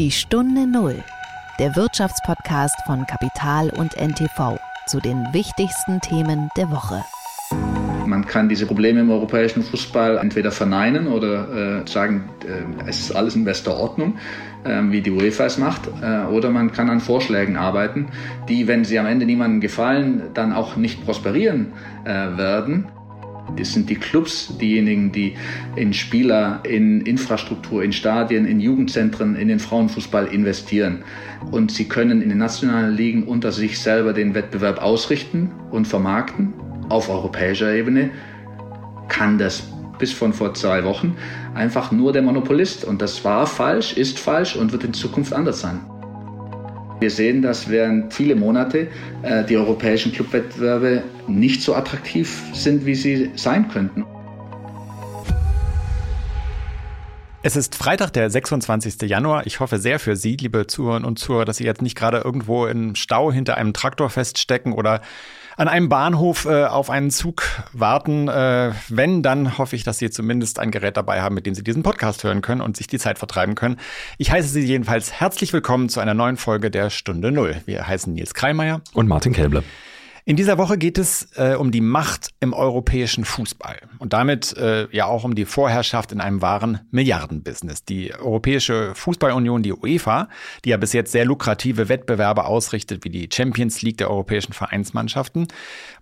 Die Stunde Null, der Wirtschaftspodcast von Kapital und NTV zu den wichtigsten Themen der Woche. Man kann diese Probleme im europäischen Fußball entweder verneinen oder äh, sagen, äh, es ist alles in bester Ordnung, äh, wie die UEFA es macht, äh, oder man kann an Vorschlägen arbeiten, die, wenn sie am Ende niemandem gefallen, dann auch nicht prosperieren äh, werden. Das sind die Clubs, diejenigen, die in Spieler, in Infrastruktur, in Stadien, in Jugendzentren, in den Frauenfußball investieren. Und sie können in den nationalen Ligen unter sich selber den Wettbewerb ausrichten und vermarkten. Auf europäischer Ebene kann das bis von vor zwei Wochen einfach nur der Monopolist. Und das war falsch, ist falsch und wird in Zukunft anders sein. Wir sehen, dass während viele Monate äh, die europäischen Clubwettbewerbe nicht so attraktiv sind, wie sie sein könnten. Es ist Freitag, der 26. Januar. Ich hoffe sehr für Sie, liebe Zuhörerinnen und Zuhörer, dass Sie jetzt nicht gerade irgendwo im Stau hinter einem Traktor feststecken oder an einem Bahnhof äh, auf einen Zug warten. Äh, wenn, dann hoffe ich, dass Sie zumindest ein Gerät dabei haben, mit dem Sie diesen Podcast hören können und sich die Zeit vertreiben können. Ich heiße Sie jedenfalls herzlich willkommen zu einer neuen Folge der Stunde Null. Wir heißen Nils Kreimeier und Martin Kelble. In dieser Woche geht es äh, um die Macht im europäischen Fußball und damit äh, ja auch um die Vorherrschaft in einem wahren Milliardenbusiness. Die Europäische Fußballunion, die UEFA, die ja bis jetzt sehr lukrative Wettbewerbe ausrichtet, wie die Champions League der europäischen Vereinsmannschaften,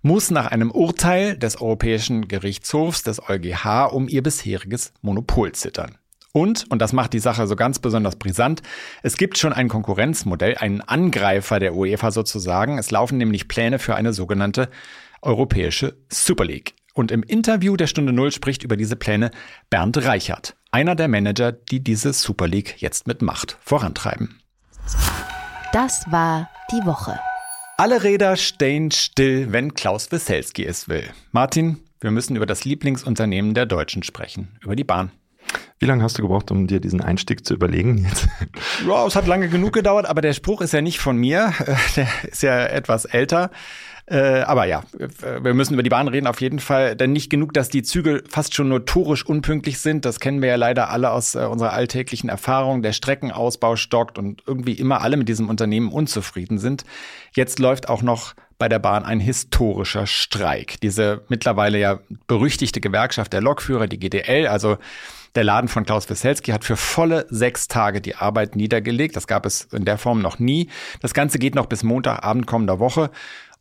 muss nach einem Urteil des Europäischen Gerichtshofs des EuGH um ihr bisheriges Monopol zittern. Und, und das macht die Sache so ganz besonders brisant, es gibt schon ein Konkurrenzmodell, einen Angreifer der UEFA sozusagen. Es laufen nämlich Pläne für eine sogenannte europäische Super League. Und im Interview der Stunde Null spricht über diese Pläne Bernd Reichert, einer der Manager, die diese Super League jetzt mit Macht vorantreiben. Das war die Woche. Alle Räder stehen still, wenn Klaus Wesselski es will. Martin, wir müssen über das Lieblingsunternehmen der Deutschen sprechen, über die Bahn. Wie lange hast du gebraucht, um dir diesen Einstieg zu überlegen jetzt? Ja, es hat lange genug gedauert, aber der Spruch ist ja nicht von mir. Der ist ja etwas älter. Äh, aber ja, wir müssen über die Bahn reden auf jeden Fall. Denn nicht genug, dass die Züge fast schon notorisch unpünktlich sind. Das kennen wir ja leider alle aus äh, unserer alltäglichen Erfahrung. Der Streckenausbau stockt und irgendwie immer alle mit diesem Unternehmen unzufrieden sind. Jetzt läuft auch noch bei der Bahn ein historischer Streik. Diese mittlerweile ja berüchtigte Gewerkschaft der Lokführer, die GDL, also der Laden von Klaus Wesselski hat für volle sechs Tage die Arbeit niedergelegt. Das gab es in der Form noch nie. Das Ganze geht noch bis Montagabend kommender Woche.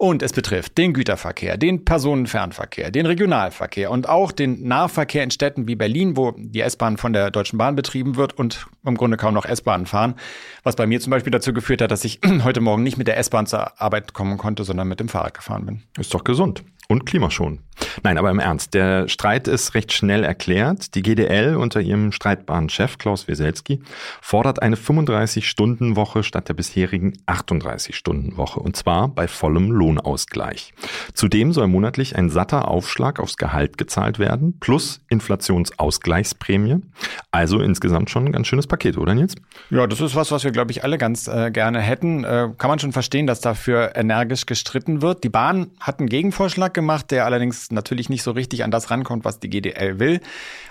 Und es betrifft den Güterverkehr, den Personenfernverkehr, den Regionalverkehr und auch den Nahverkehr in Städten wie Berlin, wo die S-Bahn von der Deutschen Bahn betrieben wird und im Grunde kaum noch S-Bahnen fahren. Was bei mir zum Beispiel dazu geführt hat, dass ich heute Morgen nicht mit der S-Bahn zur Arbeit kommen konnte, sondern mit dem Fahrrad gefahren bin. Ist doch gesund. Und klimaschonend. Nein, aber im Ernst, der Streit ist recht schnell erklärt. Die GDL unter ihrem streitbaren Chef Klaus Weselski fordert eine 35-Stunden-Woche statt der bisherigen 38-Stunden-Woche und zwar bei vollem Lohnausgleich. Zudem soll monatlich ein satter Aufschlag aufs Gehalt gezahlt werden plus Inflationsausgleichsprämie. Also insgesamt schon ein ganz schönes Paket, oder Nils? Ja, das ist was, was wir glaube ich alle ganz äh, gerne hätten. Äh, kann man schon verstehen, dass dafür energisch gestritten wird. Die Bahn hat einen Gegenvorschlag gemacht, der allerdings natürlich nicht so richtig an das rankommt, was die GDL will.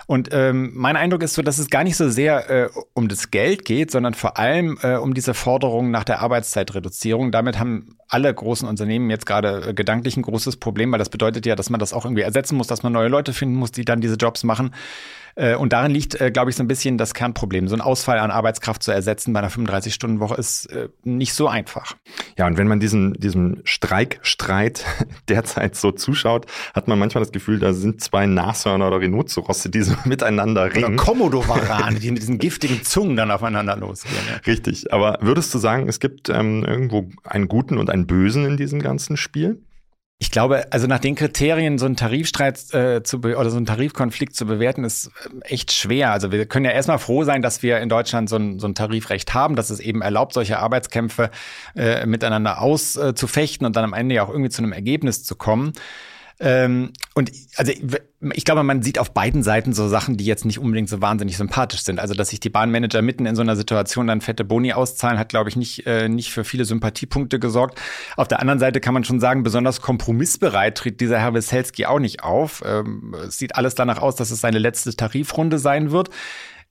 Und ähm, mein Eindruck ist so, dass es gar nicht so sehr äh, um das Geld geht, sondern vor allem äh, um diese Forderung nach der Arbeitszeitreduzierung. Damit haben alle großen Unternehmen jetzt gerade äh, gedanklich ein großes Problem, weil das bedeutet ja, dass man das auch irgendwie ersetzen muss, dass man neue Leute finden muss, die dann diese Jobs machen. Äh, und darin liegt, äh, glaube ich, so ein bisschen das Kernproblem. So ein Ausfall an Arbeitskraft zu ersetzen bei einer 35-Stunden-Woche ist äh, nicht so einfach. Ja, und wenn man diesen, diesem Streikstreit derzeit so zuschaut, hat man manchmal das Gefühl, da sind zwei Nashörner oder Rhinozerosse, die so miteinander ringen. Oder Komodo-Warane, die mit diesen giftigen Zungen dann aufeinander losgehen. Ja. Richtig. Aber würdest du sagen, es gibt ähm, irgendwo einen Guten und einen Bösen in diesem ganzen Spiel? Ich glaube, also nach den Kriterien so einen Tarifstreit äh, zu oder so einen Tarifkonflikt zu bewerten, ist äh, echt schwer. Also wir können ja erstmal froh sein, dass wir in Deutschland so ein, so ein Tarifrecht haben, dass es eben erlaubt, solche Arbeitskämpfe äh, miteinander auszufechten und dann am Ende ja auch irgendwie zu einem Ergebnis zu kommen. Ähm, und also ich glaube, man sieht auf beiden Seiten so Sachen, die jetzt nicht unbedingt so wahnsinnig sympathisch sind. Also, dass sich die Bahnmanager mitten in so einer Situation dann fette Boni auszahlen, hat, glaube ich, nicht, äh, nicht für viele Sympathiepunkte gesorgt. Auf der anderen Seite kann man schon sagen, besonders kompromissbereit tritt dieser Herr Wesselski auch nicht auf. Ähm, es sieht alles danach aus, dass es seine letzte Tarifrunde sein wird.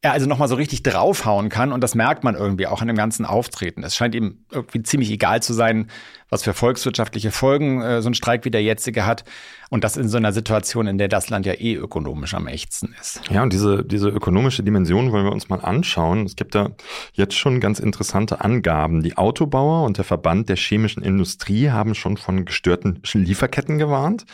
Er also nochmal so richtig draufhauen kann und das merkt man irgendwie auch in dem ganzen Auftreten. Es scheint ihm irgendwie ziemlich egal zu sein, was für volkswirtschaftliche Folgen äh, so ein Streik wie der jetzige hat. Und das in so einer Situation, in der das Land ja eh ökonomisch am echtsten ist. Ja, und diese, diese ökonomische Dimension wollen wir uns mal anschauen. Es gibt da jetzt schon ganz interessante Angaben. Die Autobauer und der Verband der chemischen Industrie haben schon von gestörten Lieferketten gewarnt.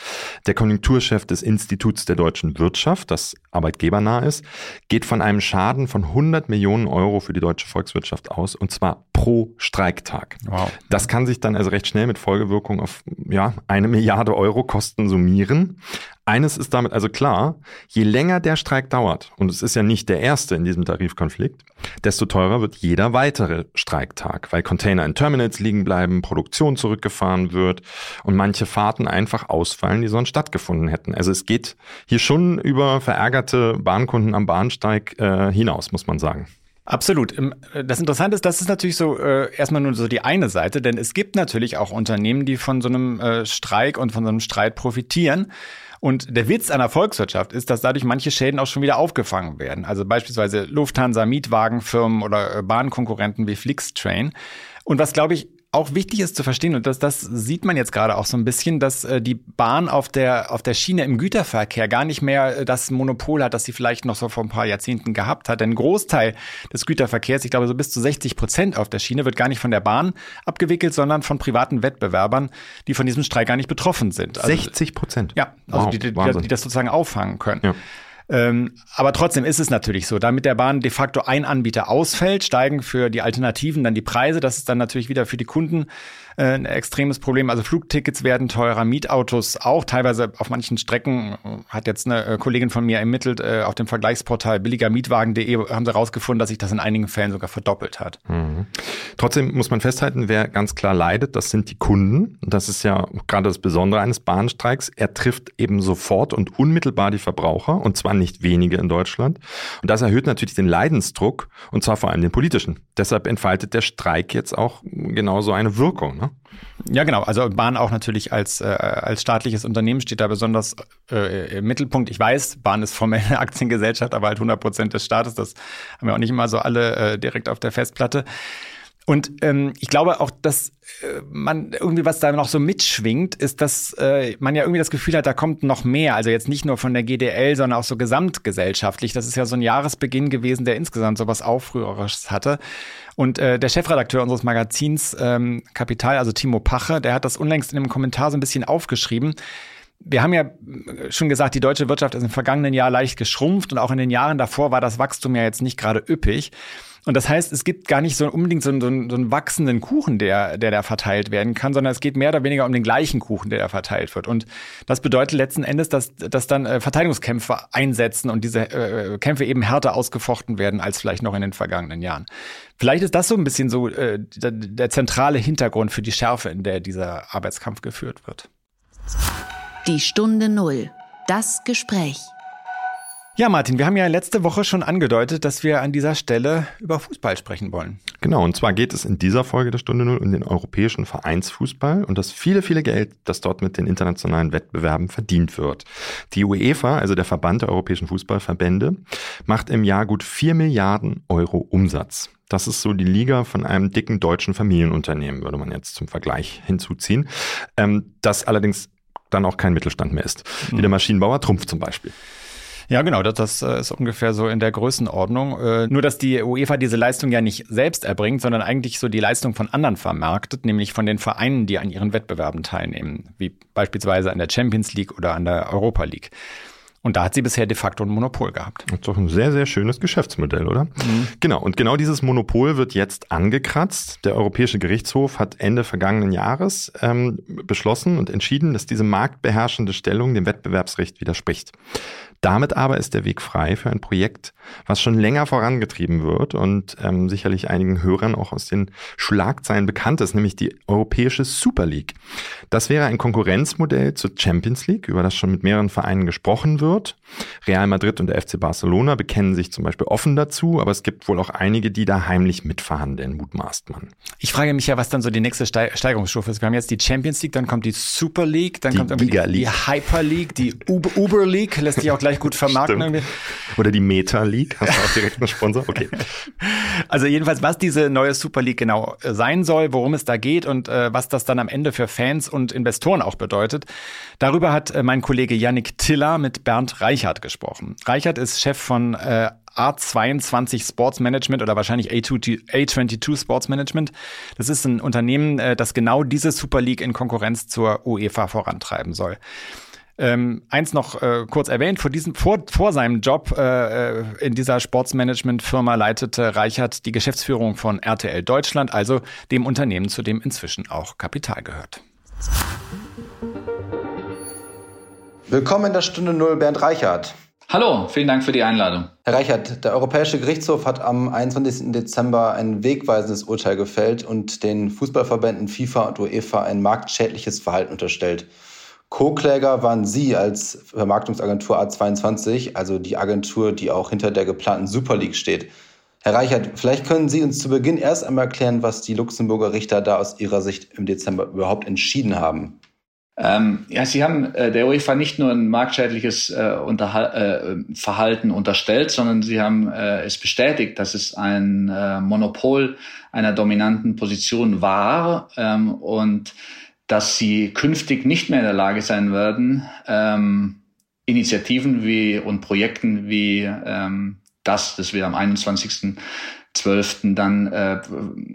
Der Konjunkturchef des Instituts der deutschen Wirtschaft, das arbeitgebernah ist, geht von einem Schaden von 100 Millionen Euro für die deutsche Volkswirtschaft aus, und zwar pro Streiktag. Wow. Das kann sich dann also recht schnell mit Folgewirkung auf ja, eine Milliarde Euro Kosten summieren. Eines ist damit also klar, je länger der Streik dauert, und es ist ja nicht der erste in diesem Tarifkonflikt, desto teurer wird jeder weitere Streiktag, weil Container in Terminals liegen bleiben, Produktion zurückgefahren wird und manche Fahrten einfach ausfallen, die sonst stattgefunden hätten. Also es geht hier schon über verärgerte Bahnkunden am Bahnsteig äh, hinaus, muss man sagen. Absolut. Äh, das Interessante ist, das ist natürlich so äh, erstmal nur so die eine Seite, denn es gibt natürlich auch Unternehmen, die von so einem äh, Streik und von so einem Streit profitieren. Und der Witz einer Volkswirtschaft ist, dass dadurch manche Schäden auch schon wieder aufgefangen werden. Also beispielsweise Lufthansa, Mietwagenfirmen oder äh, Bahnkonkurrenten wie Flixtrain. Und was, glaube ich, auch wichtig ist zu verstehen, und das, das sieht man jetzt gerade auch so ein bisschen, dass äh, die Bahn auf der, auf der Schiene im Güterverkehr gar nicht mehr äh, das Monopol hat, das sie vielleicht noch so vor ein paar Jahrzehnten gehabt hat. Denn ein Großteil des Güterverkehrs, ich glaube so bis zu 60 Prozent auf der Schiene, wird gar nicht von der Bahn abgewickelt, sondern von privaten Wettbewerbern, die von diesem Streik gar nicht betroffen sind. Also, 60 Prozent? Ja, also wow, die, die, die, die, das sozusagen auffangen können. Ja. Ähm, aber trotzdem ist es natürlich so, damit der Bahn de facto ein Anbieter ausfällt, steigen für die Alternativen dann die Preise. Das ist dann natürlich wieder für die Kunden ein extremes Problem. Also Flugtickets werden teurer, Mietautos auch. Teilweise auf manchen Strecken äh, hat jetzt eine äh, Kollegin von mir ermittelt, auf dem Vergleichsportal billigermietwagen.de haben sie herausgefunden, dass sich das in einigen Fällen sogar verdoppelt hat. Mhm. Trotzdem muss man festhalten, wer ganz klar leidet, das sind die Kunden. Das ist ja gerade das Besondere eines Bahnstreiks. Er trifft eben sofort und unmittelbar die Verbraucher und zwar nicht wenige in Deutschland. Und das erhöht natürlich den Leidensdruck und zwar vor allem den politischen. Deshalb entfaltet der Streik jetzt auch genauso eine Wirkung. Ne? Ja, genau. Also Bahn auch natürlich als, äh, als staatliches Unternehmen steht da besonders äh, im Mittelpunkt. Ich weiß, Bahn ist formell eine Aktiengesellschaft, aber halt 100 Prozent des Staates. Das haben wir auch nicht immer so alle äh, direkt auf der Festplatte. Und ähm, ich glaube auch, dass äh, man irgendwie was da noch so mitschwingt, ist, dass äh, man ja irgendwie das Gefühl hat, da kommt noch mehr. Also jetzt nicht nur von der GDL, sondern auch so gesamtgesellschaftlich. Das ist ja so ein Jahresbeginn gewesen, der insgesamt so was Aufrührerisches hatte. Und äh, der Chefredakteur unseres Magazins ähm, Kapital, also Timo Pache, der hat das unlängst in einem Kommentar so ein bisschen aufgeschrieben. Wir haben ja schon gesagt, die deutsche Wirtschaft ist im vergangenen Jahr leicht geschrumpft und auch in den Jahren davor war das Wachstum ja jetzt nicht gerade üppig. Und das heißt, es gibt gar nicht so unbedingt so, einen, so einen, wachsenden Kuchen, der, der da verteilt werden kann, sondern es geht mehr oder weniger um den gleichen Kuchen, der da verteilt wird. Und das bedeutet letzten Endes, dass, dass dann äh, Verteidigungskämpfe einsetzen und diese äh, Kämpfe eben härter ausgefochten werden als vielleicht noch in den vergangenen Jahren. Vielleicht ist das so ein bisschen so äh, der, der zentrale Hintergrund für die Schärfe, in der dieser Arbeitskampf geführt wird. Die Stunde Null. Das Gespräch. Ja, Martin, wir haben ja letzte Woche schon angedeutet, dass wir an dieser Stelle über Fußball sprechen wollen. Genau, und zwar geht es in dieser Folge der Stunde Null um den europäischen Vereinsfußball und das viele, viele Geld, das dort mit den internationalen Wettbewerben verdient wird. Die UEFA, also der Verband der europäischen Fußballverbände, macht im Jahr gut vier Milliarden Euro Umsatz. Das ist so die Liga von einem dicken deutschen Familienunternehmen, würde man jetzt zum Vergleich hinzuziehen. Ähm, das allerdings dann auch kein Mittelstand mehr ist. Wie der mhm. Maschinenbauer Trumpf zum Beispiel. Ja, genau, das, das äh, ist ungefähr so in der Größenordnung. Äh, nur, dass die UEFA diese Leistung ja nicht selbst erbringt, sondern eigentlich so die Leistung von anderen vermarktet, nämlich von den Vereinen, die an ihren Wettbewerben teilnehmen, wie beispielsweise an der Champions League oder an der Europa League. Und da hat sie bisher de facto ein Monopol gehabt. Das ist doch ein sehr, sehr schönes Geschäftsmodell, oder? Mhm. Genau. Und genau dieses Monopol wird jetzt angekratzt. Der Europäische Gerichtshof hat Ende vergangenen Jahres ähm, beschlossen und entschieden, dass diese marktbeherrschende Stellung dem Wettbewerbsrecht widerspricht. Damit aber ist der Weg frei für ein Projekt, was schon länger vorangetrieben wird und ähm, sicherlich einigen Hörern auch aus den Schlagzeilen bekannt ist, nämlich die Europäische Super League. Das wäre ein Konkurrenzmodell zur Champions League, über das schon mit mehreren Vereinen gesprochen wird wird. Real Madrid und der FC Barcelona bekennen sich zum Beispiel offen dazu, aber es gibt wohl auch einige, die da heimlich mitverhandeln, mutmaßt man. Ich frage mich ja, was dann so die nächste Steigerungsstufe ist. Wir haben jetzt die Champions League, dann kommt die Super League, dann die kommt Giga League. die Hyper League, die Uber, Uber League, lässt sich auch gleich gut vermarkten. Oder die Meta League, hast du auch direkt einen Sponsor? Okay. Also jedenfalls, was diese neue Super League genau äh, sein soll, worum es da geht und äh, was das dann am Ende für Fans und Investoren auch bedeutet. Darüber hat äh, mein Kollege Yannick Tiller mit Bernd Reichert gesprochen. Reichert ist Chef von äh, A22 Sports Management oder wahrscheinlich A2, A22 Sports Management. Das ist ein Unternehmen, äh, das genau diese Super League in Konkurrenz zur UEFA vorantreiben soll. Ähm, eins noch äh, kurz erwähnt, vor, diesem, vor, vor seinem Job äh, äh in dieser Sportsmanagement-Firma leitete Reichert die Geschäftsführung von RTL Deutschland, also dem Unternehmen, zu dem inzwischen auch Kapital gehört. Willkommen in der Stunde Null, Bernd Reichert. Hallo, vielen Dank für die Einladung. Herr Reichert, der Europäische Gerichtshof hat am 21. Dezember ein wegweisendes Urteil gefällt und den Fußballverbänden FIFA und UEFA ein marktschädliches Verhalten unterstellt. Co-Kläger waren Sie als Vermarktungsagentur A22, also die Agentur, die auch hinter der geplanten Super League steht. Herr Reichert, vielleicht können Sie uns zu Beginn erst einmal erklären, was die Luxemburger Richter da aus Ihrer Sicht im Dezember überhaupt entschieden haben. Ähm, ja, Sie haben äh, der UEFA nicht nur ein marktschädliches äh, Unterhal äh, Verhalten unterstellt, sondern Sie haben äh, es bestätigt, dass es ein äh, Monopol einer dominanten Position war ähm, und dass sie künftig nicht mehr in der Lage sein werden, ähm, Initiativen wie und Projekten wie ähm, das, das wir am 21.12. dann äh,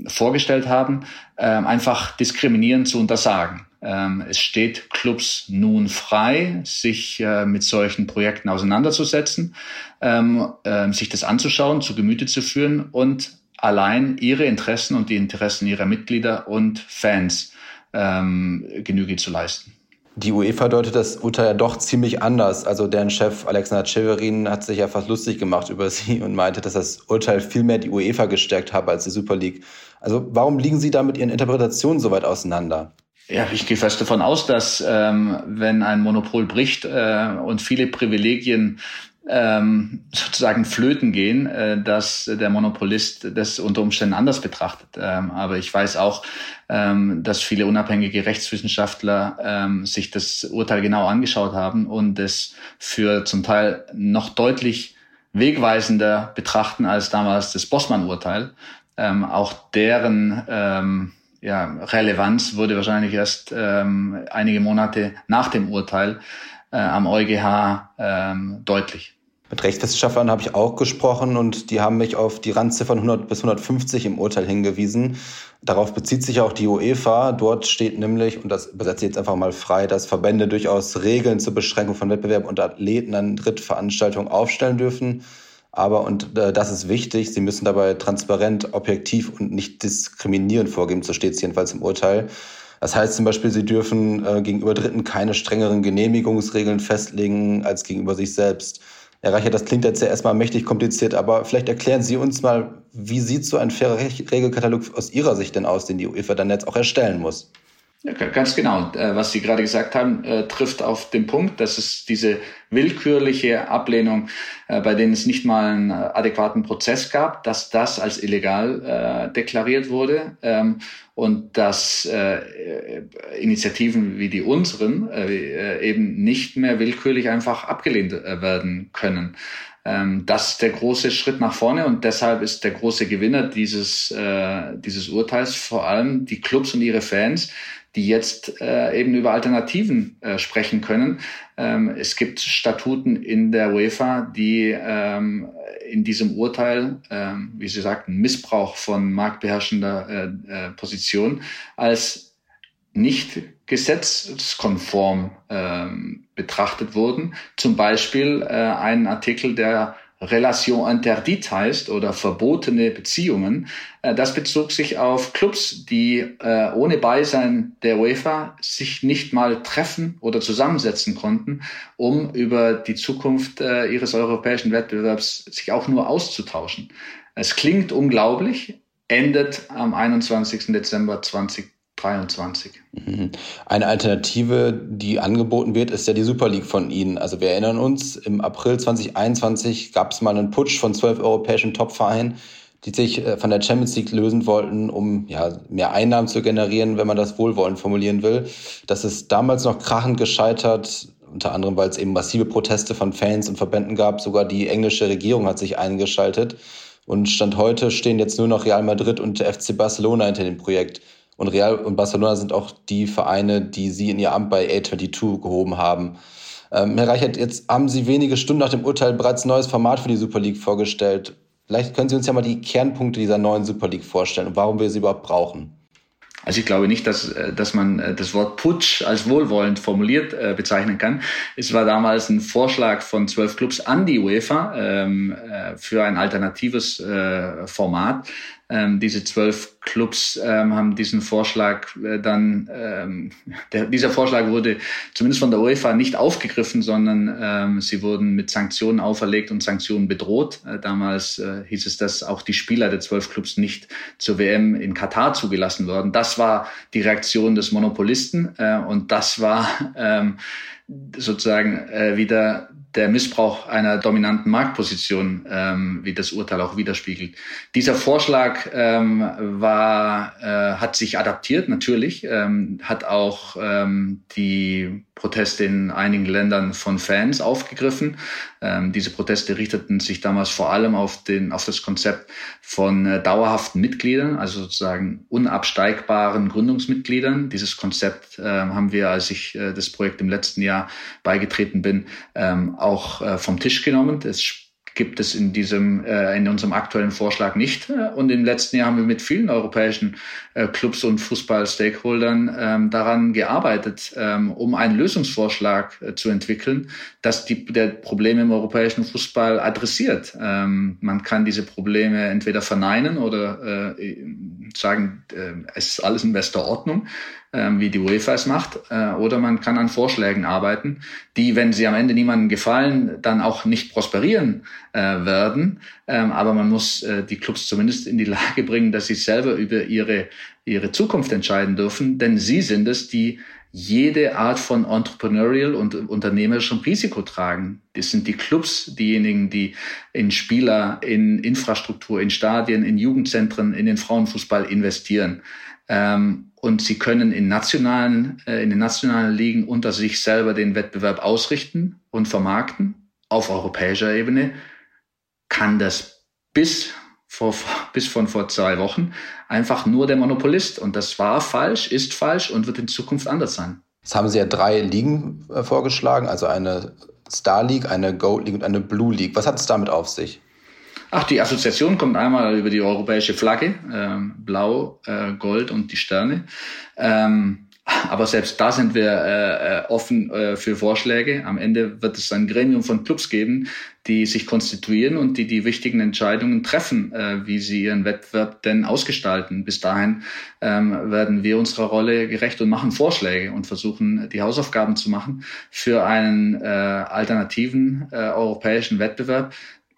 vorgestellt haben, äh, einfach diskriminierend zu untersagen. Ähm, es steht Clubs nun frei, sich äh, mit solchen Projekten auseinanderzusetzen, ähm, äh, sich das anzuschauen, zu Gemüte zu führen und allein ihre Interessen und die Interessen ihrer Mitglieder und Fans ähm, Genüge zu leisten. Die UEFA deutet das Urteil ja doch ziemlich anders. Also deren Chef Alexander Cheverin hat sich ja fast lustig gemacht über sie und meinte, dass das Urteil viel mehr die UEFA gestärkt habe als die Super League. Also warum liegen Sie da mit Ihren Interpretationen so weit auseinander? Ja, ich gehe fest davon aus, dass ähm, wenn ein Monopol bricht äh, und viele Privilegien ähm, sozusagen flöten gehen, äh, dass der Monopolist das unter Umständen anders betrachtet. Ähm, aber ich weiß auch, ähm, dass viele unabhängige Rechtswissenschaftler ähm, sich das Urteil genau angeschaut haben und es für zum Teil noch deutlich wegweisender betrachten als damals das Bossmann-Urteil. Ähm, auch deren ähm, ja, Relevanz wurde wahrscheinlich erst ähm, einige Monate nach dem Urteil äh, am EuGH ähm, deutlich. Mit Rechtswissenschaftlern habe ich auch gesprochen und die haben mich auf die Randziffern 100 bis 150 im Urteil hingewiesen. Darauf bezieht sich auch die UEFA. Dort steht nämlich, und das übersetze ich jetzt einfach mal frei, dass Verbände durchaus Regeln zur Beschränkung von Wettbewerb und Athleten an Drittveranstaltungen aufstellen dürfen. Aber, und äh, das ist wichtig, sie müssen dabei transparent, objektiv und nicht diskriminierend vorgeben, so steht es jedenfalls im Urteil. Das heißt zum Beispiel, sie dürfen äh, gegenüber Dritten keine strengeren Genehmigungsregeln festlegen als gegenüber sich selbst. Herr Reicher, das klingt jetzt ja erstmal mächtig kompliziert, aber vielleicht erklären Sie uns mal, wie sieht so ein fairer Regelkatalog aus Ihrer Sicht denn aus, den die UEFA dann jetzt auch erstellen muss? Ja, ganz genau. Äh, was Sie gerade gesagt haben, äh, trifft auf den Punkt, dass es diese willkürliche Ablehnung, äh, bei denen es nicht mal einen adäquaten Prozess gab, dass das als illegal deklariert wurde ähm, und dass Initiativen wie die unseren eben nicht mehr willkürlich einfach abgelehnt werden können. Ähm, das ist der große Schritt nach vorne und deshalb ist der große Gewinner dieses, dieses Urteils vor allem die Clubs und ihre Fans, die jetzt äh, eben über Alternativen äh, sprechen können. Ähm, es gibt Statuten in der UEFA, die ähm, in diesem Urteil, ähm, wie Sie sagten, Missbrauch von marktbeherrschender äh, äh, Position als nicht gesetzeskonform ähm, betrachtet wurden. Zum Beispiel äh, einen Artikel, der Relation interdite heißt oder verbotene Beziehungen. Äh, das bezog sich auf Clubs, die äh, ohne Beisein der UEFA sich nicht mal treffen oder zusammensetzen konnten, um über die Zukunft äh, ihres europäischen Wettbewerbs sich auch nur auszutauschen. Es klingt unglaublich, endet am 21. Dezember 20 23. Mhm. Eine Alternative, die angeboten wird, ist ja die Super League von Ihnen. Also wir erinnern uns, im April 2021 gab es mal einen Putsch von zwölf europäischen Topvereinen, die sich äh, von der Champions League lösen wollten, um ja, mehr Einnahmen zu generieren, wenn man das wohlwollend formulieren will. Das ist damals noch krachend gescheitert, unter anderem, weil es eben massive Proteste von Fans und Verbänden gab. Sogar die englische Regierung hat sich eingeschaltet. Und Stand heute stehen jetzt nur noch Real Madrid und der FC Barcelona hinter dem Projekt. Und Real und Barcelona sind auch die Vereine, die Sie in Ihr Amt bei A22 gehoben haben. Ähm, Herr Reichert, jetzt haben Sie wenige Stunden nach dem Urteil bereits ein neues Format für die Super League vorgestellt. Vielleicht können Sie uns ja mal die Kernpunkte dieser neuen Super League vorstellen und warum wir sie überhaupt brauchen. Also ich glaube nicht, dass, äh, dass man äh, das Wort Putsch als wohlwollend formuliert äh, bezeichnen kann. Es war damals ein Vorschlag von zwölf Clubs an die UEFA ähm, äh, für ein alternatives äh, Format. Ähm, diese zwölf Clubs ähm, haben diesen Vorschlag äh, dann, ähm, der, dieser Vorschlag wurde zumindest von der UEFA nicht aufgegriffen, sondern ähm, sie wurden mit Sanktionen auferlegt und Sanktionen bedroht. Äh, damals äh, hieß es, dass auch die Spieler der zwölf Clubs nicht zur WM in Katar zugelassen wurden. Das war die Reaktion des Monopolisten äh, und das war ähm, sozusagen äh, wieder der Missbrauch einer dominanten Marktposition, ähm, wie das Urteil auch widerspiegelt. Dieser Vorschlag ähm, war, äh, hat sich adaptiert natürlich, ähm, hat auch ähm, die Proteste in einigen Ländern von Fans aufgegriffen. Ähm, diese Proteste richteten sich damals vor allem auf, den, auf das Konzept von äh, dauerhaften Mitgliedern, also sozusagen unabsteigbaren Gründungsmitgliedern. Dieses Konzept äh, haben wir, als ich äh, das Projekt im letzten Jahr beigetreten bin, ähm, auch äh, vom Tisch genommen. Es gibt es in diesem äh, in unserem aktuellen Vorschlag nicht. Und im letzten Jahr haben wir mit vielen europäischen äh, Clubs und Fußball-Stakeholdern ähm, daran gearbeitet, ähm, um einen Lösungsvorschlag äh, zu entwickeln, das die der Probleme im europäischen Fußball adressiert. Ähm, man kann diese Probleme entweder verneinen oder äh, sagen, äh, es ist alles in bester Ordnung wie die UEFA es macht, äh, oder man kann an Vorschlägen arbeiten, die, wenn sie am Ende niemandem gefallen, dann auch nicht prosperieren äh, werden. Ähm, aber man muss äh, die Clubs zumindest in die Lage bringen, dass sie selber über ihre, ihre Zukunft entscheiden dürfen, denn sie sind es, die jede Art von entrepreneurial und unternehmerischem Risiko tragen. Das sind die Clubs, diejenigen, die in Spieler, in Infrastruktur, in Stadien, in Jugendzentren, in den Frauenfußball investieren. Ähm, und sie können in nationalen, äh, in den nationalen Ligen unter sich selber den Wettbewerb ausrichten und vermarkten. Auf europäischer Ebene kann das bis vor, bis von vor zwei Wochen einfach nur der Monopolist. Und das war falsch, ist falsch und wird in Zukunft anders sein. Jetzt haben Sie ja drei Ligen äh, vorgeschlagen, also eine Star League, eine Gold League und eine Blue League. Was hat es damit auf sich? Ach, die Assoziation kommt einmal über die europäische Flagge, ähm, Blau, äh, Gold und die Sterne. Ähm, aber selbst da sind wir äh, äh, offen äh, für Vorschläge. Am Ende wird es ein Gremium von Clubs geben, die sich konstituieren und die die wichtigen Entscheidungen treffen, äh, wie sie ihren Wettbewerb denn ausgestalten. Bis dahin ähm, werden wir unserer Rolle gerecht und machen Vorschläge und versuchen, die Hausaufgaben zu machen für einen äh, alternativen äh, europäischen Wettbewerb,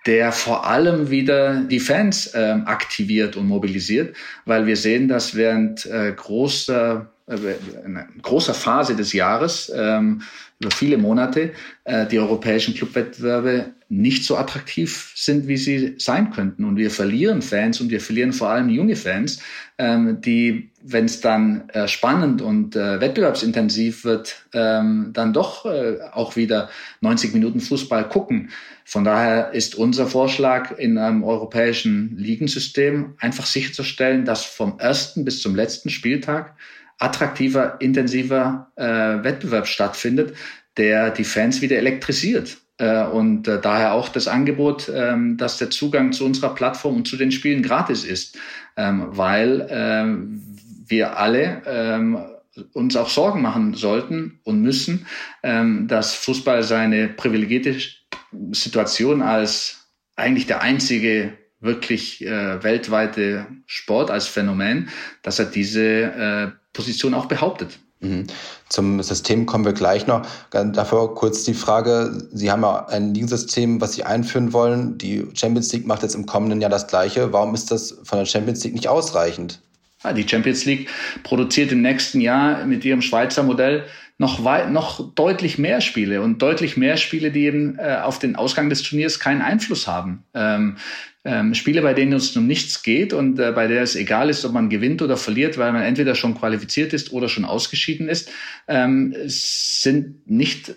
der vor allem wieder die Fans äh, aktiviert und mobilisiert, weil wir sehen, dass während äh, großer äh, eine großer Phase des Jahres ähm, über viele Monate äh, die europäischen Clubwettbewerbe nicht so attraktiv sind, wie sie sein könnten. Und wir verlieren Fans und wir verlieren vor allem junge Fans, ähm, die, wenn es dann äh, spannend und äh, wettbewerbsintensiv wird, ähm, dann doch äh, auch wieder 90 Minuten Fußball gucken. Von daher ist unser Vorschlag in einem europäischen Ligensystem einfach sicherzustellen, dass vom ersten bis zum letzten Spieltag attraktiver, intensiver äh, Wettbewerb stattfindet, der die Fans wieder elektrisiert. Äh, und äh, daher auch das Angebot, ähm, dass der Zugang zu unserer Plattform und zu den Spielen gratis ist, ähm, weil ähm, wir alle uns auch Sorgen machen sollten und müssen, dass Fußball seine privilegierte Situation als eigentlich der einzige wirklich äh, weltweite Sport als Phänomen, dass er diese Position auch behauptet. Mhm. Zum System kommen wir gleich noch. Davor kurz die Frage, Sie haben ja ein Ligensystem, was Sie einführen wollen. Die Champions League macht jetzt im kommenden Jahr das Gleiche. Warum ist das von der Champions League nicht ausreichend? Die Champions League produziert im nächsten Jahr mit ihrem Schweizer Modell noch weit, noch deutlich mehr Spiele und deutlich mehr Spiele, die eben äh, auf den Ausgang des Turniers keinen Einfluss haben. Ähm, ähm, Spiele, bei denen es um nichts geht und äh, bei der es egal ist, ob man gewinnt oder verliert, weil man entweder schon qualifiziert ist oder schon ausgeschieden ist, ähm, sind nicht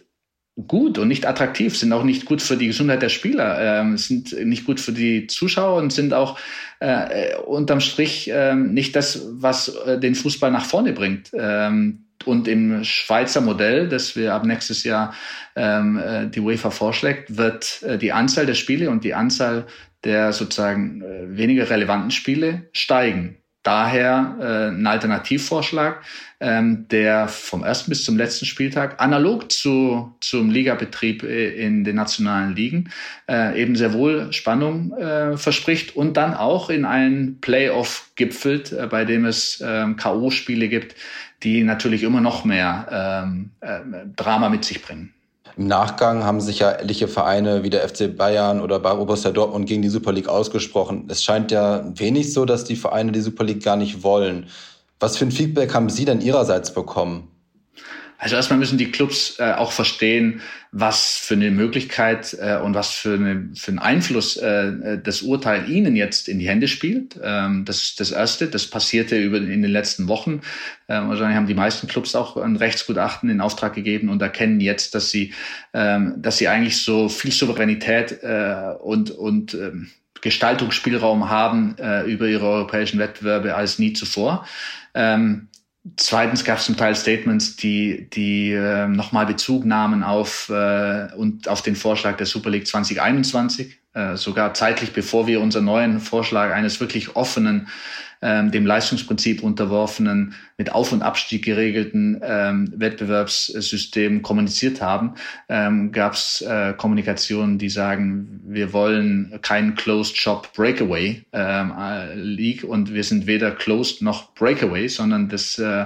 gut und nicht attraktiv, sind auch nicht gut für die Gesundheit der Spieler, ähm, sind nicht gut für die Zuschauer und sind auch äh, unterm Strich äh, nicht das, was äh, den Fußball nach vorne bringt. Ähm, und im Schweizer Modell, das wir ab nächstes Jahr ähm, äh, die UEFA vorschlägt, wird äh, die Anzahl der Spiele und die Anzahl der sozusagen äh, weniger relevanten Spiele steigen. Daher äh, ein Alternativvorschlag, ähm, der vom ersten bis zum letzten Spieltag analog zu, zum Ligabetrieb äh, in den nationalen Ligen äh, eben sehr wohl Spannung äh, verspricht und dann auch in einen Playoff gipfelt, äh, bei dem es ähm, K.O.-Spiele gibt, die natürlich immer noch mehr ähm, äh, Drama mit sich bringen. Im Nachgang haben sich ja etliche Vereine wie der FC Bayern oder Borussia Dortmund gegen die Super League ausgesprochen. Es scheint ja wenig so, dass die Vereine die Super League gar nicht wollen. Was für ein Feedback haben Sie denn Ihrerseits bekommen? Also erstmal müssen die Clubs äh, auch verstehen, was für eine Möglichkeit äh, und was für, eine, für einen Einfluss äh, das Urteil ihnen jetzt in die Hände spielt. Ähm, das ist das Erste. Das passierte über, in den letzten Wochen. Ähm, wahrscheinlich haben die meisten Clubs auch ein Rechtsgutachten in Auftrag gegeben und erkennen jetzt, dass sie, ähm, dass sie eigentlich so viel Souveränität äh, und, und ähm, Gestaltungsspielraum haben äh, über ihre europäischen Wettbewerbe als nie zuvor. Ähm, Zweitens gab es zum Teil Statements, die, die äh, nochmal Bezug nahmen auf, äh, und auf den Vorschlag der Super League 2021, äh, sogar zeitlich bevor wir unseren neuen Vorschlag eines wirklich offenen ähm, dem Leistungsprinzip unterworfenen, mit Auf- und Abstieg geregelten ähm, Wettbewerbssystem kommuniziert haben, ähm, gab es äh, Kommunikationen, die sagen, wir wollen keinen Closed Shop Breakaway ähm, äh, League und wir sind weder Closed noch Breakaway, sondern das, äh,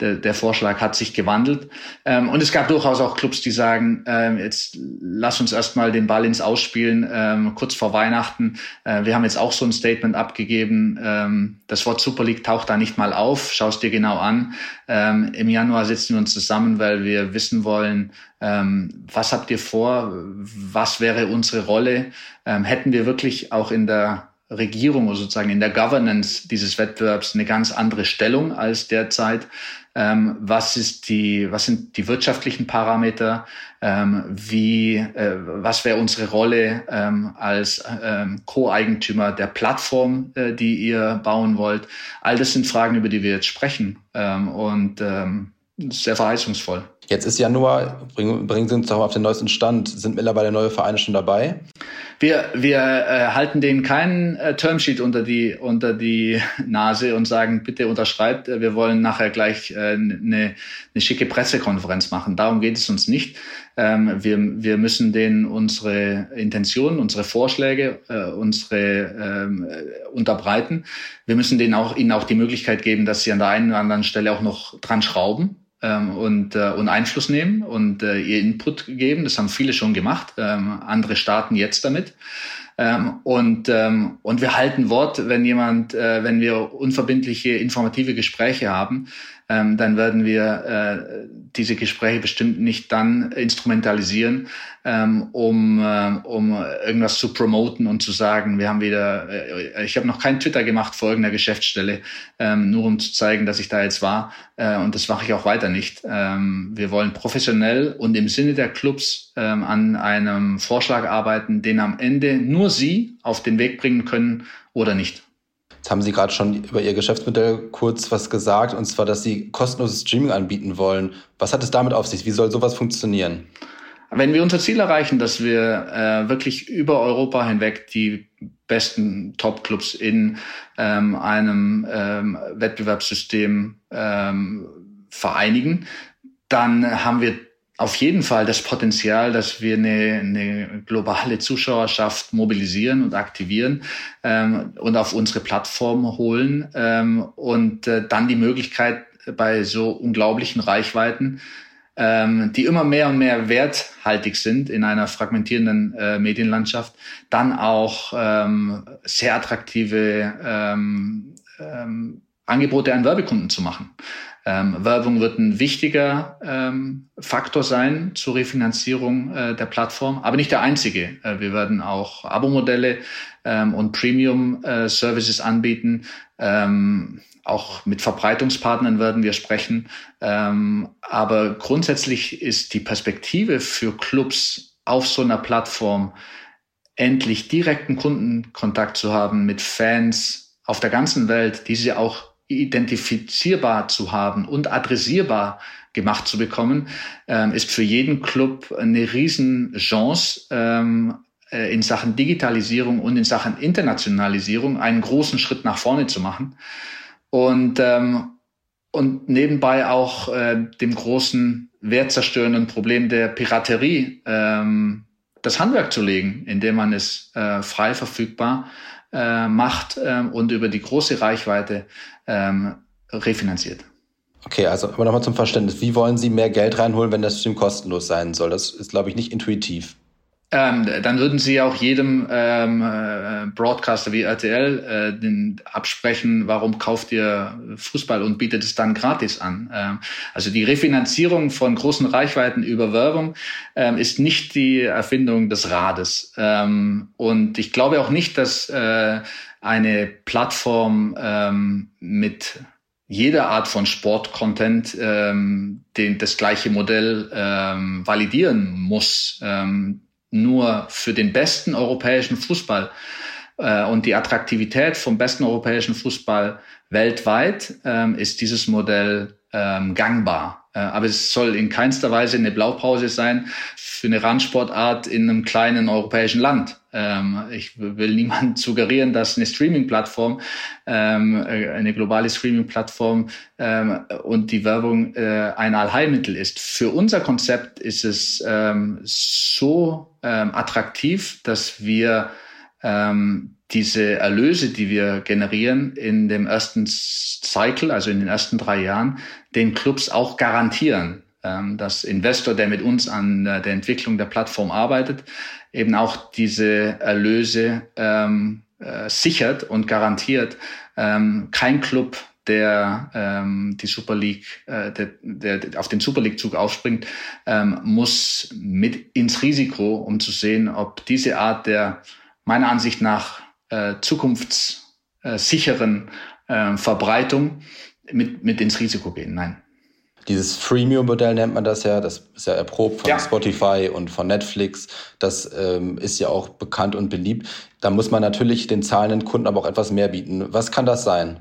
der, der Vorschlag hat sich gewandelt. Ähm, und es gab durchaus auch Clubs, die sagen, ähm, jetzt lass uns erstmal den Ball ins Ausspielen, ähm, kurz vor Weihnachten. Äh, wir haben jetzt auch so ein Statement abgegeben, ähm, das Wort Super League taucht da nicht mal auf. Schau es dir genau an. Ähm, Im Januar setzen wir uns zusammen, weil wir wissen wollen, ähm, was habt ihr vor? Was wäre unsere Rolle? Ähm, hätten wir wirklich auch in der Regierung oder sozusagen in der Governance dieses Wettbewerbs eine ganz andere Stellung als derzeit? Ähm, was ist die, was sind die wirtschaftlichen Parameter, ähm, wie, äh, was wäre unsere Rolle ähm, als ähm, Co-Eigentümer der Plattform, äh, die ihr bauen wollt. All das sind Fragen, über die wir jetzt sprechen ähm, und ähm, sehr verheißungsvoll. Jetzt ist Januar, bringen, bringen Sie uns doch auf den neuesten Stand. Sind mittlerweile neue Vereine schon dabei? Wir, wir äh, halten denen keinen äh, Termsheet unter die, unter die Nase und sagen, bitte unterschreibt, wir wollen nachher gleich äh, eine, eine schicke Pressekonferenz machen. Darum geht es uns nicht. Ähm, wir, wir müssen denen unsere Intentionen, unsere Vorschläge, äh, unsere ähm, äh, unterbreiten. Wir müssen denen auch, ihnen auch die Möglichkeit geben, dass sie an der einen oder anderen Stelle auch noch dran schrauben ähm, und, äh, und Einfluss nehmen und äh, ihr Input geben. Das haben viele schon gemacht. Ähm, andere starten jetzt damit. Ähm, und, ähm, und wir halten Wort, wenn jemand, äh, wenn wir unverbindliche, informative Gespräche haben, ähm, dann werden wir äh, diese Gespräche bestimmt nicht dann instrumentalisieren, ähm, um, äh, um irgendwas zu promoten und zu sagen, wir haben wieder, äh, ich habe noch kein Twitter gemacht vor irgendeiner Geschäftsstelle, ähm, nur um zu zeigen, dass ich da jetzt war. Äh, und das mache ich auch weiter nicht. Ähm, wir wollen professionell und im Sinne der Clubs ähm, an einem Vorschlag arbeiten, den am Ende nur sie auf den Weg bringen können oder nicht. Jetzt haben Sie gerade schon über Ihr Geschäftsmodell kurz was gesagt, und zwar, dass Sie kostenloses Streaming anbieten wollen. Was hat es damit auf sich? Wie soll sowas funktionieren? Wenn wir unser Ziel erreichen, dass wir äh, wirklich über Europa hinweg die besten Top-Clubs in ähm, einem ähm, Wettbewerbssystem ähm, vereinigen, dann haben wir auf jeden Fall das Potenzial, dass wir eine, eine globale Zuschauerschaft mobilisieren und aktivieren ähm, und auf unsere Plattform holen ähm, und äh, dann die Möglichkeit bei so unglaublichen Reichweiten, ähm, die immer mehr und mehr werthaltig sind in einer fragmentierenden äh, Medienlandschaft, dann auch ähm, sehr attraktive ähm, ähm, Angebote an Werbekunden zu machen. Ähm, Werbung wird ein wichtiger ähm, Faktor sein zur Refinanzierung äh, der Plattform, aber nicht der einzige. Äh, wir werden auch Abo-Modelle ähm, und Premium-Services äh, anbieten. Ähm, auch mit Verbreitungspartnern werden wir sprechen. Ähm, aber grundsätzlich ist die Perspektive für Clubs auf so einer Plattform endlich direkten Kundenkontakt zu haben mit Fans auf der ganzen Welt, diese auch identifizierbar zu haben und adressierbar gemacht zu bekommen, ähm, ist für jeden Club eine Riesenchance, ähm, äh, in Sachen Digitalisierung und in Sachen Internationalisierung einen großen Schritt nach vorne zu machen. Und, ähm, und nebenbei auch äh, dem großen wertzerstörenden Problem der Piraterie ähm, das Handwerk zu legen, indem man es äh, frei verfügbar äh, macht ähm, und über die große Reichweite ähm, refinanziert. Okay, also aber nochmal zum Verständnis. Wie wollen Sie mehr Geld reinholen, wenn das Stream kostenlos sein soll? Das ist, glaube ich, nicht intuitiv. Ähm, dann würden Sie auch jedem ähm, äh, Broadcaster wie RTL äh, den absprechen, warum kauft ihr Fußball und bietet es dann gratis an. Ähm, also die Refinanzierung von großen Reichweiten über Werbung ähm, ist nicht die Erfindung des Rades. Ähm, und ich glaube auch nicht, dass äh, eine Plattform ähm, mit jeder Art von Sportcontent ähm, das gleiche Modell ähm, validieren muss. Ähm, nur für den besten europäischen Fußball äh, und die Attraktivität vom besten europäischen Fußball weltweit ähm, ist dieses Modell ähm, gangbar. Äh, aber es soll in keinster Weise eine Blaupause sein für eine Randsportart in einem kleinen europäischen Land. Ähm, ich will niemandem suggerieren, dass eine Streaming-Plattform, ähm, äh, eine globale Streaming-Plattform ähm, und die Werbung äh, ein Allheilmittel ist. Für unser Konzept ist es so attraktiv, dass wir diese Erlöse, die wir generieren in dem ersten Cycle, also in den ersten drei Jahren, den Clubs auch garantieren, dass Investor, der mit uns an der Entwicklung der Plattform arbeitet, eben auch diese Erlöse ähm, äh, sichert und garantiert. Ähm, kein Club der ähm, die Super League, äh, der, der auf den Super League Zug aufspringt, ähm, muss mit ins Risiko, um zu sehen, ob diese Art der meiner Ansicht nach äh, zukunftssicheren äh, Verbreitung mit, mit ins Risiko gehen. Nein. Dieses Freemium-Modell nennt man das ja, das ist ja erprobt von ja. Spotify und von Netflix. Das ähm, ist ja auch bekannt und beliebt. Da muss man natürlich den zahlenden Kunden aber auch etwas mehr bieten. Was kann das sein?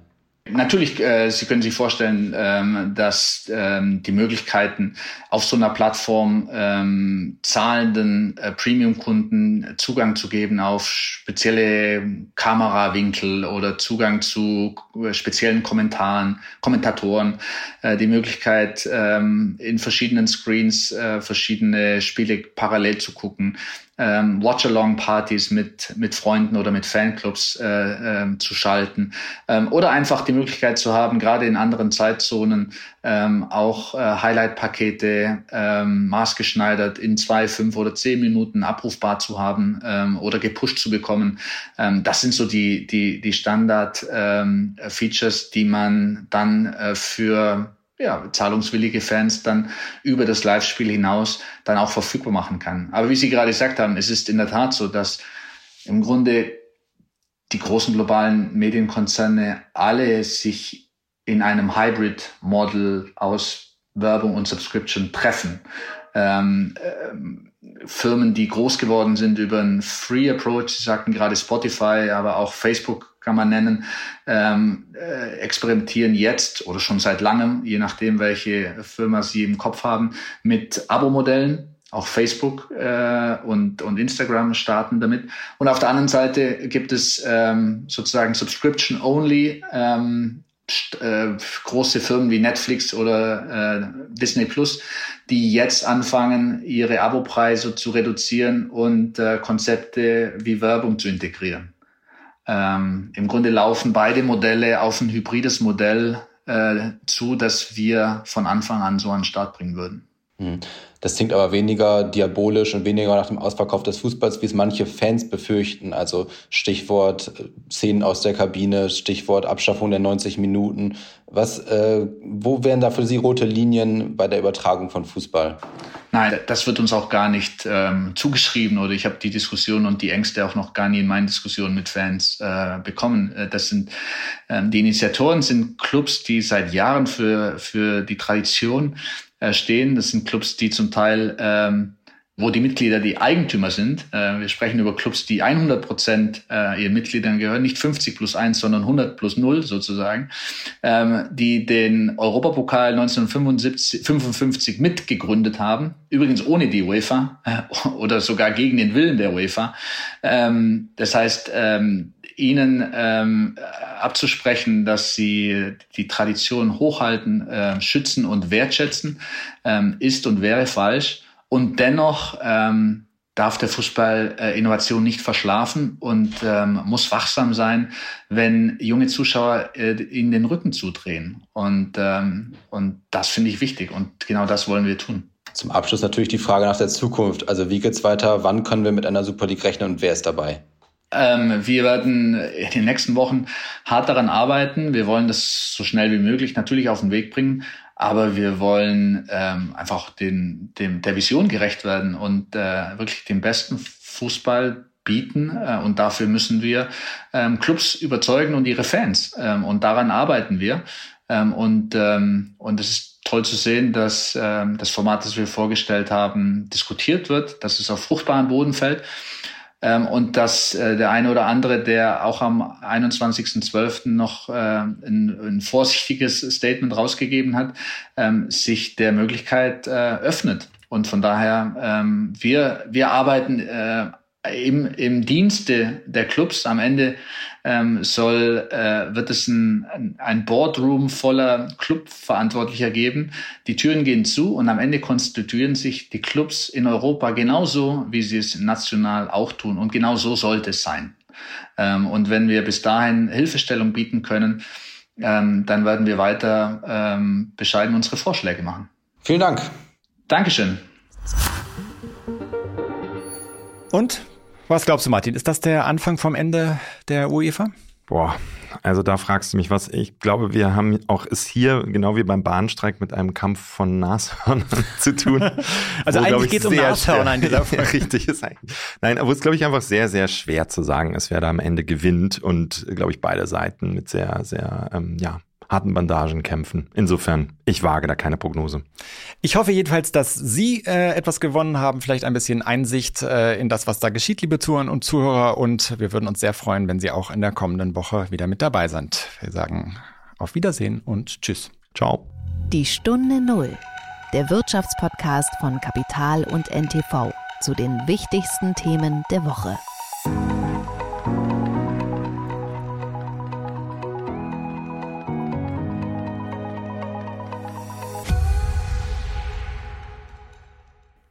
Natürlich, äh, Sie können sich vorstellen, ähm, dass ähm, die Möglichkeiten auf so einer Plattform ähm, zahlenden äh, Premium-Kunden Zugang zu geben auf spezielle Kamerawinkel oder Zugang zu äh, speziellen Kommentaren, Kommentatoren, äh, die Möglichkeit ähm, in verschiedenen Screens äh, verschiedene Spiele parallel zu gucken, ähm, Watch-along-Partys mit, mit Freunden oder mit Fanclubs äh, ähm, zu schalten ähm, oder einfach die Möglichkeit zu haben, gerade in anderen Zeitzonen ähm, auch äh, Highlight-Pakete ähm, maßgeschneidert in zwei, fünf oder zehn Minuten abrufbar zu haben ähm, oder gepusht zu bekommen. Ähm, das sind so die, die, die Standard-Features, ähm, die man dann äh, für ja, zahlungswillige Fans dann über das Live-Spiel hinaus dann auch verfügbar machen kann. Aber wie Sie gerade gesagt haben, es ist in der Tat so, dass im Grunde die großen globalen Medienkonzerne alle sich in einem Hybrid-Model aus Werbung und Subscription treffen. Ähm, ähm, Firmen, die groß geworden sind über einen Free Approach, Sie sagten gerade Spotify, aber auch Facebook kann man nennen, ähm, äh, experimentieren jetzt oder schon seit langem, je nachdem, welche Firma Sie im Kopf haben, mit Abo-Modellen. Auch Facebook äh, und, und Instagram starten damit. Und auf der anderen Seite gibt es ähm, sozusagen Subscription-only ähm, äh, große Firmen wie Netflix oder äh, Disney Plus, die jetzt anfangen, ihre Abopreise zu reduzieren und äh, Konzepte wie Werbung zu integrieren. Ähm, Im Grunde laufen beide Modelle auf ein hybrides Modell äh, zu, das wir von Anfang an so an den Start bringen würden. Hm. Das klingt aber weniger diabolisch und weniger nach dem Ausverkauf des Fußballs, wie es manche Fans befürchten. Also Stichwort äh, Szenen aus der Kabine, Stichwort Abschaffung der 90 Minuten. Was, äh, wo wären da für Sie rote Linien bei der Übertragung von Fußball? Nein, das wird uns auch gar nicht ähm, zugeschrieben oder ich habe die Diskussion und die Ängste auch noch gar nie in meinen Diskussionen mit Fans äh, bekommen. Äh, das sind ähm, die Initiatoren sind Clubs, die seit Jahren für für die Tradition stehen. Das sind Clubs, die zum Teil ähm, wo die Mitglieder die Eigentümer sind. Äh, wir sprechen über Clubs, die 100 Prozent äh, ihren Mitgliedern gehören, nicht 50 plus 1, sondern 100 plus 0 sozusagen, ähm, die den Europapokal 1955 mitgegründet haben, übrigens ohne die UEFA äh, oder sogar gegen den Willen der UEFA. Ähm, das heißt, ähm, ihnen ähm, abzusprechen, dass sie die Tradition hochhalten, äh, schützen und wertschätzen, ähm, ist und wäre falsch. Und dennoch ähm, darf der Fußball äh, Innovation nicht verschlafen und ähm, muss wachsam sein, wenn junge Zuschauer äh, in den Rücken zudrehen. Und, ähm, und das finde ich wichtig und genau das wollen wir tun. Zum Abschluss natürlich die Frage nach der Zukunft. Also wie geht's weiter? Wann können wir mit einer Super League rechnen und wer ist dabei? Ähm, wir werden in den nächsten Wochen hart daran arbeiten. Wir wollen das so schnell wie möglich natürlich auf den Weg bringen aber wir wollen ähm, einfach den, dem, der Vision gerecht werden und äh, wirklich den besten Fußball bieten. Äh, und dafür müssen wir ähm, Clubs überzeugen und ihre Fans. Ähm, und daran arbeiten wir. Ähm, und, ähm, und es ist toll zu sehen, dass ähm, das Format, das wir vorgestellt haben, diskutiert wird, dass es auf fruchtbaren Boden fällt. Ähm, und dass äh, der eine oder andere, der auch am 21.12. noch äh, ein, ein, vorsichtiges Statement rausgegeben hat, ähm, sich der Möglichkeit äh, öffnet. Und von daher, ähm, wir, wir arbeiten äh, im, im Dienste der Clubs. Am Ende ähm, soll, äh, wird es ein, ein Boardroom voller Clubverantwortlicher geben. Die Türen gehen zu und am Ende konstituieren sich die Clubs in Europa genauso, wie sie es national auch tun. Und genau so sollte es sein. Ähm, und wenn wir bis dahin Hilfestellung bieten können, ähm, dann werden wir weiter ähm, bescheiden unsere Vorschläge machen. Vielen Dank. Dankeschön. Und was glaubst du, Martin? Ist das der Anfang vom Ende der UEFA? Boah, also da fragst du mich was. Ich glaube, wir haben auch es hier, genau wie beim Bahnstreik, mit einem Kampf von Nashörnern zu tun. also wo, eigentlich geht es um Nashörner in dieser Folge. richtig ist eigentlich. Nein, aber es ist, glaube ich, einfach sehr, sehr schwer zu sagen, es wer da am Ende gewinnt und, glaube ich, beide Seiten mit sehr, sehr, ähm, ja, harten Bandagen kämpfen. Insofern, ich wage da keine Prognose. Ich hoffe jedenfalls, dass Sie äh, etwas gewonnen haben, vielleicht ein bisschen Einsicht äh, in das, was da geschieht, liebe Zuhörer und Zuhörer. Und wir würden uns sehr freuen, wenn Sie auch in der kommenden Woche wieder mit dabei sind. Wir sagen auf Wiedersehen und Tschüss. Ciao. Die Stunde Null, der Wirtschaftspodcast von Kapital und NTV zu den wichtigsten Themen der Woche.